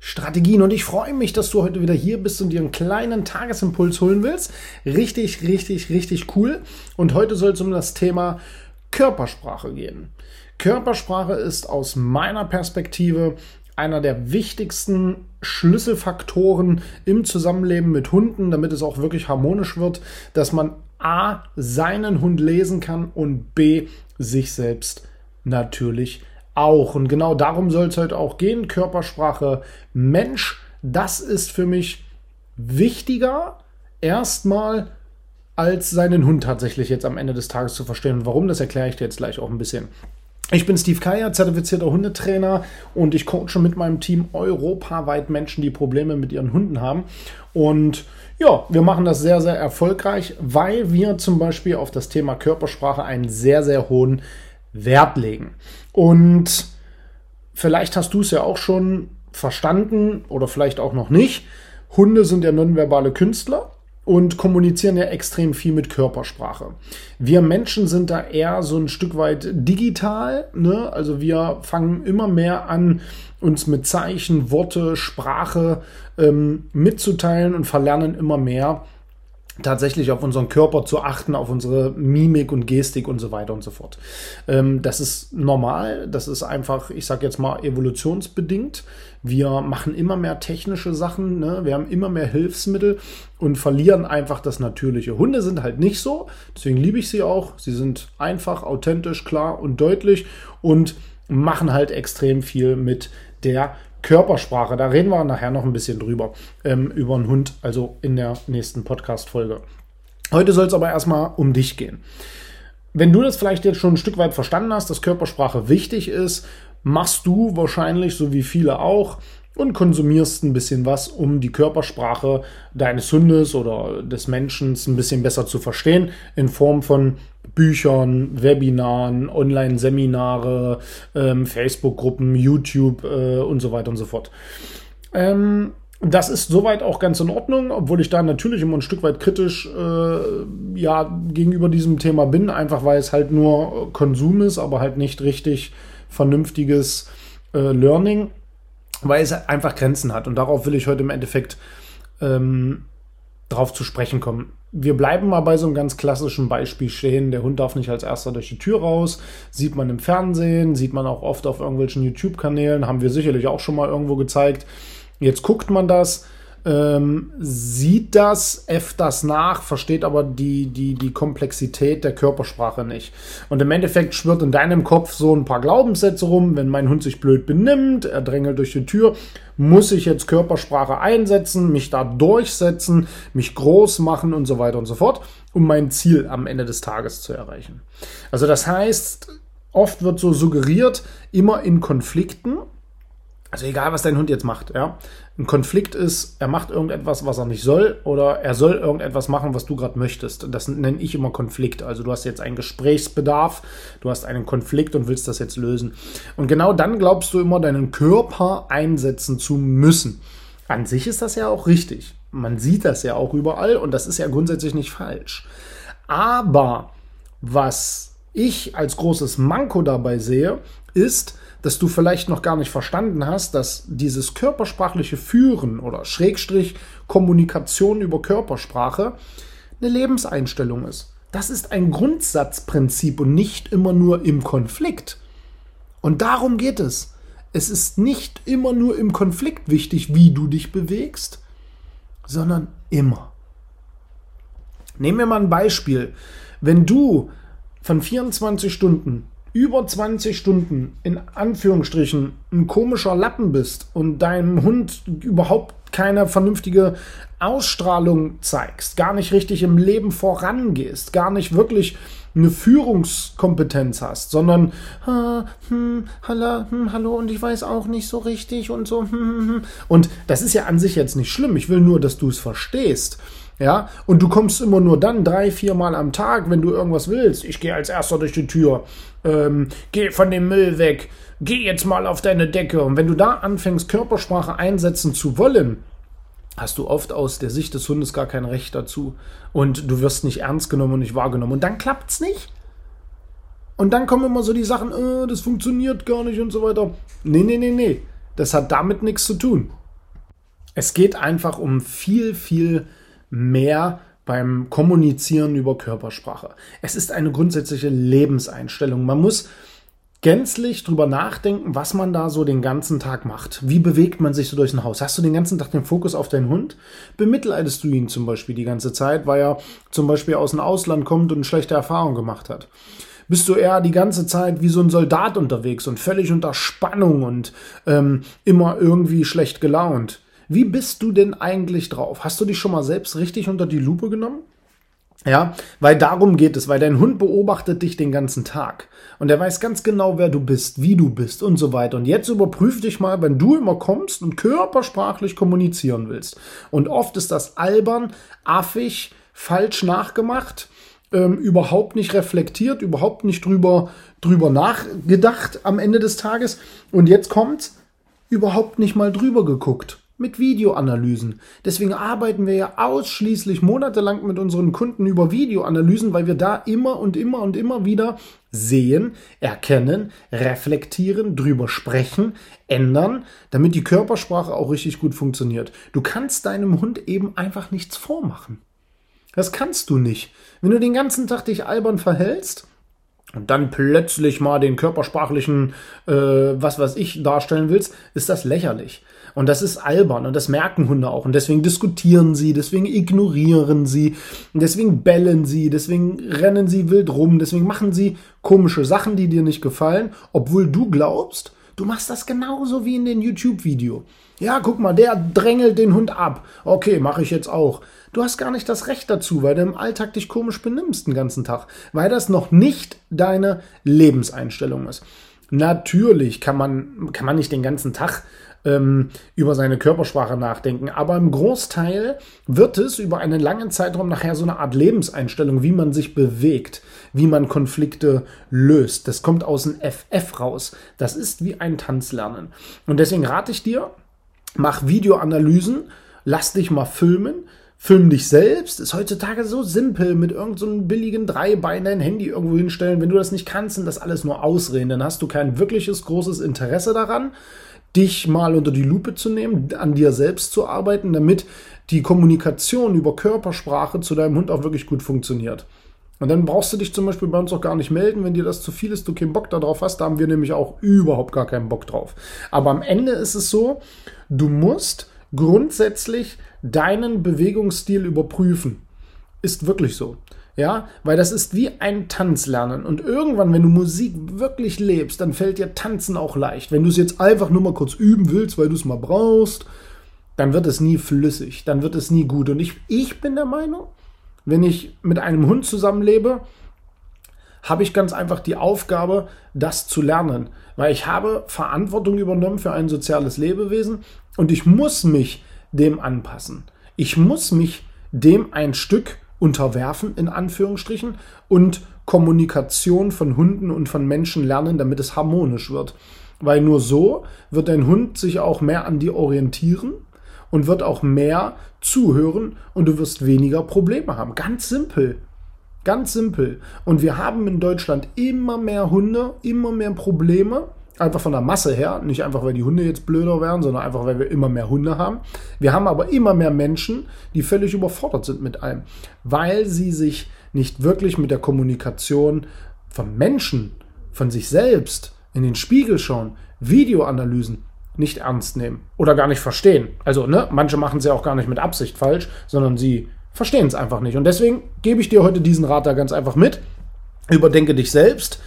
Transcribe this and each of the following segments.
Strategien. Und ich freue mich, dass du heute wieder hier bist und dir einen kleinen Tagesimpuls holen willst. Richtig, richtig, richtig cool. Und heute soll es um das Thema Körpersprache gehen. Körpersprache ist aus meiner Perspektive einer der wichtigsten Schlüsselfaktoren im Zusammenleben mit Hunden, damit es auch wirklich harmonisch wird, dass man A seinen Hund lesen kann und B sich selbst natürlich auch. Und genau darum soll es heute auch gehen. Körpersprache Mensch, das ist für mich wichtiger erstmal als seinen Hund tatsächlich jetzt am Ende des Tages zu verstehen. Und warum, das erkläre ich dir jetzt gleich auch ein bisschen. Ich bin Steve Kaya, zertifizierter Hundetrainer und ich coache mit meinem Team europaweit Menschen, die Probleme mit ihren Hunden haben. Und ja, wir machen das sehr, sehr erfolgreich, weil wir zum Beispiel auf das Thema Körpersprache einen sehr, sehr hohen Wert legen. Und vielleicht hast du es ja auch schon verstanden oder vielleicht auch noch nicht. Hunde sind ja nonverbale Künstler und kommunizieren ja extrem viel mit Körpersprache. Wir Menschen sind da eher so ein Stück weit digital. Ne? Also wir fangen immer mehr an, uns mit Zeichen, Worte, Sprache ähm, mitzuteilen und verlernen immer mehr tatsächlich auf unseren Körper zu achten, auf unsere Mimik und Gestik und so weiter und so fort. Ähm, das ist normal, das ist einfach, ich sage jetzt mal, evolutionsbedingt. Wir machen immer mehr technische Sachen, ne? wir haben immer mehr Hilfsmittel und verlieren einfach das Natürliche. Hunde sind halt nicht so, deswegen liebe ich sie auch. Sie sind einfach, authentisch, klar und deutlich und machen halt extrem viel mit der Körpersprache, da reden wir nachher noch ein bisschen drüber, ähm, über einen Hund, also in der nächsten Podcast-Folge. Heute soll es aber erstmal um dich gehen. Wenn du das vielleicht jetzt schon ein Stück weit verstanden hast, dass Körpersprache wichtig ist, machst du wahrscheinlich, so wie viele auch, und konsumierst ein bisschen was, um die Körpersprache deines Hundes oder des Menschen ein bisschen besser zu verstehen, in Form von Büchern, Webinaren, Online-Seminare, ähm, Facebook-Gruppen, YouTube äh, und so weiter und so fort. Ähm, das ist soweit auch ganz in Ordnung, obwohl ich da natürlich immer ein Stück weit kritisch äh, ja, gegenüber diesem Thema bin, einfach weil es halt nur Konsum ist, aber halt nicht richtig vernünftiges äh, Learning, weil es einfach Grenzen hat. Und darauf will ich heute im Endeffekt ähm, drauf zu sprechen kommen. Wir bleiben mal bei so einem ganz klassischen Beispiel stehen. Der Hund darf nicht als erster durch die Tür raus. Sieht man im Fernsehen, sieht man auch oft auf irgendwelchen YouTube-Kanälen, haben wir sicherlich auch schon mal irgendwo gezeigt. Jetzt guckt man das ähm, sieht das, F das nach, versteht aber die, die, die Komplexität der Körpersprache nicht. Und im Endeffekt schwirrt in deinem Kopf so ein paar Glaubenssätze rum, wenn mein Hund sich blöd benimmt, er drängelt durch die Tür, muss ich jetzt Körpersprache einsetzen, mich da durchsetzen, mich groß machen und so weiter und so fort, um mein Ziel am Ende des Tages zu erreichen. Also das heißt, oft wird so suggeriert, immer in Konflikten, also egal, was dein Hund jetzt macht, ja. Ein Konflikt ist, er macht irgendetwas, was er nicht soll, oder er soll irgendetwas machen, was du gerade möchtest. Das nenne ich immer Konflikt. Also du hast jetzt einen Gesprächsbedarf, du hast einen Konflikt und willst das jetzt lösen. Und genau dann glaubst du immer, deinen Körper einsetzen zu müssen. An sich ist das ja auch richtig. Man sieht das ja auch überall und das ist ja grundsätzlich nicht falsch. Aber was ich als großes Manko dabei sehe, ist, dass du vielleicht noch gar nicht verstanden hast, dass dieses körpersprachliche Führen oder Schrägstrich Kommunikation über Körpersprache eine Lebenseinstellung ist. Das ist ein Grundsatzprinzip und nicht immer nur im Konflikt. Und darum geht es. Es ist nicht immer nur im Konflikt wichtig, wie du dich bewegst, sondern immer. Nehmen wir mal ein Beispiel. Wenn du von 24 Stunden über 20 Stunden in Anführungsstrichen ein komischer Lappen bist und deinem Hund überhaupt keine vernünftige Ausstrahlung zeigst, gar nicht richtig im Leben vorangehst, gar nicht wirklich eine Führungskompetenz hast, sondern ah, hm, hallo, hm, hallo und ich weiß auch nicht so richtig und so. Hm, hm, hm. und das ist ja an sich jetzt nicht schlimm. Ich will nur, dass du es verstehst. Ja, und du kommst immer nur dann drei, vier Mal am Tag, wenn du irgendwas willst. Ich gehe als erster durch die Tür. Ähm, geh von dem Müll weg. Geh jetzt mal auf deine Decke. Und wenn du da anfängst, Körpersprache einsetzen zu wollen, hast du oft aus der Sicht des Hundes gar kein Recht dazu. Und du wirst nicht ernst genommen und nicht wahrgenommen. Und dann klappt's nicht. Und dann kommen immer so die Sachen, äh, das funktioniert gar nicht und so weiter. Nee, nee, nee, nee. Das hat damit nichts zu tun. Es geht einfach um viel, viel mehr beim Kommunizieren über Körpersprache. Es ist eine grundsätzliche Lebenseinstellung. Man muss gänzlich drüber nachdenken, was man da so den ganzen Tag macht. Wie bewegt man sich so durch ein Haus? Hast du den ganzen Tag den Fokus auf deinen Hund? Bemitleidest du ihn zum Beispiel die ganze Zeit, weil er zum Beispiel aus dem Ausland kommt und schlechte Erfahrungen gemacht hat? Bist du eher die ganze Zeit wie so ein Soldat unterwegs und völlig unter Spannung und ähm, immer irgendwie schlecht gelaunt? Wie bist du denn eigentlich drauf? Hast du dich schon mal selbst richtig unter die Lupe genommen? Ja, weil darum geht es, weil dein Hund beobachtet dich den ganzen Tag und er weiß ganz genau, wer du bist, wie du bist und so weiter. Und jetzt überprüf dich mal, wenn du immer kommst und körpersprachlich kommunizieren willst. Und oft ist das albern, affig, falsch nachgemacht, ähm, überhaupt nicht reflektiert, überhaupt nicht drüber, drüber nachgedacht am Ende des Tages. Und jetzt kommt's, überhaupt nicht mal drüber geguckt mit Videoanalysen. Deswegen arbeiten wir ja ausschließlich monatelang mit unseren Kunden über Videoanalysen, weil wir da immer und immer und immer wieder sehen, erkennen, reflektieren, drüber sprechen, ändern, damit die Körpersprache auch richtig gut funktioniert. Du kannst deinem Hund eben einfach nichts vormachen. Das kannst du nicht. Wenn du den ganzen Tag dich albern verhältst, und dann plötzlich mal den körpersprachlichen, äh, was weiß ich, darstellen willst, ist das lächerlich. Und das ist albern und das merken Hunde auch. Und deswegen diskutieren sie, deswegen ignorieren sie, deswegen bellen sie, deswegen rennen sie wild rum, deswegen machen sie komische Sachen, die dir nicht gefallen, obwohl du glaubst, du machst das genauso wie in den YouTube-Video. Ja, guck mal, der drängelt den Hund ab. Okay, mache ich jetzt auch. Du hast gar nicht das Recht dazu, weil du im Alltag dich komisch benimmst den ganzen Tag, weil das noch nicht deine Lebenseinstellung ist. Natürlich kann man, kann man nicht den ganzen Tag ähm, über seine Körpersprache nachdenken. Aber im Großteil wird es über einen langen Zeitraum nachher so eine Art Lebenseinstellung, wie man sich bewegt, wie man Konflikte löst. Das kommt aus dem FF raus. Das ist wie ein Tanzlernen. Und deswegen rate ich dir, mach Videoanalysen, lass dich mal filmen, Film dich selbst ist heutzutage so simpel mit irgendeinem so billigen Dreibein dein Handy irgendwo hinstellen. Wenn du das nicht kannst, sind das alles nur Ausreden. Dann hast du kein wirkliches großes Interesse daran dich mal unter die Lupe zu nehmen, an dir selbst zu arbeiten, damit die Kommunikation über Körpersprache zu deinem Hund auch wirklich gut funktioniert. Und dann brauchst du dich zum Beispiel bei uns auch gar nicht melden, wenn dir das zu viel ist, du keinen Bock darauf hast. Da haben wir nämlich auch überhaupt gar keinen Bock drauf. Aber am Ende ist es so, du musst grundsätzlich deinen Bewegungsstil überprüfen. Ist wirklich so. Ja, weil das ist wie ein Tanzlernen. Und irgendwann, wenn du Musik wirklich lebst, dann fällt dir Tanzen auch leicht. Wenn du es jetzt einfach nur mal kurz üben willst, weil du es mal brauchst, dann wird es nie flüssig, dann wird es nie gut. Und ich, ich bin der Meinung, wenn ich mit einem Hund zusammenlebe, habe ich ganz einfach die Aufgabe, das zu lernen. Weil ich habe Verantwortung übernommen für ein soziales Lebewesen und ich muss mich dem anpassen. Ich muss mich dem ein Stück unterwerfen, in Anführungsstrichen, und Kommunikation von Hunden und von Menschen lernen, damit es harmonisch wird. Weil nur so wird dein Hund sich auch mehr an dir orientieren und wird auch mehr zuhören und du wirst weniger Probleme haben. Ganz simpel. Ganz simpel. Und wir haben in Deutschland immer mehr Hunde, immer mehr Probleme Einfach von der Masse her, nicht einfach, weil die Hunde jetzt blöder werden, sondern einfach, weil wir immer mehr Hunde haben. Wir haben aber immer mehr Menschen, die völlig überfordert sind mit allem, weil sie sich nicht wirklich mit der Kommunikation von Menschen, von sich selbst in den Spiegel schauen, Videoanalysen nicht ernst nehmen oder gar nicht verstehen. Also, ne, manche machen es ja auch gar nicht mit Absicht falsch, sondern sie verstehen es einfach nicht. Und deswegen gebe ich dir heute diesen Rat da ganz einfach mit. Überdenke dich selbst.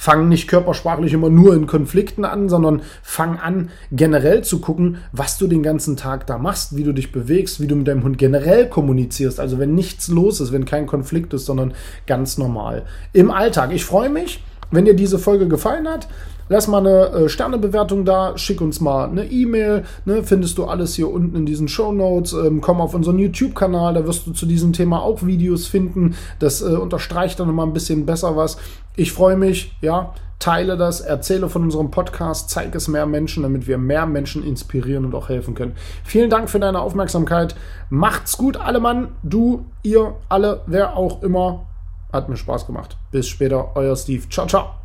Fang nicht körpersprachlich immer nur in Konflikten an, sondern fang an, generell zu gucken, was du den ganzen Tag da machst, wie du dich bewegst, wie du mit deinem Hund generell kommunizierst. Also wenn nichts los ist, wenn kein Konflikt ist, sondern ganz normal. Im Alltag. Ich freue mich, wenn dir diese Folge gefallen hat. Lass mal eine äh, Sternebewertung da, schick uns mal eine E-Mail, ne, findest du alles hier unten in diesen Show Notes. Ähm, komm auf unseren YouTube-Kanal, da wirst du zu diesem Thema auch Videos finden. Das äh, unterstreicht dann nochmal ein bisschen besser was. Ich freue mich, ja, teile das, erzähle von unserem Podcast, zeige es mehr Menschen, damit wir mehr Menschen inspirieren und auch helfen können. Vielen Dank für deine Aufmerksamkeit. Macht's gut, alle Mann, du, ihr, alle, wer auch immer. Hat mir Spaß gemacht. Bis später, euer Steve. Ciao, ciao.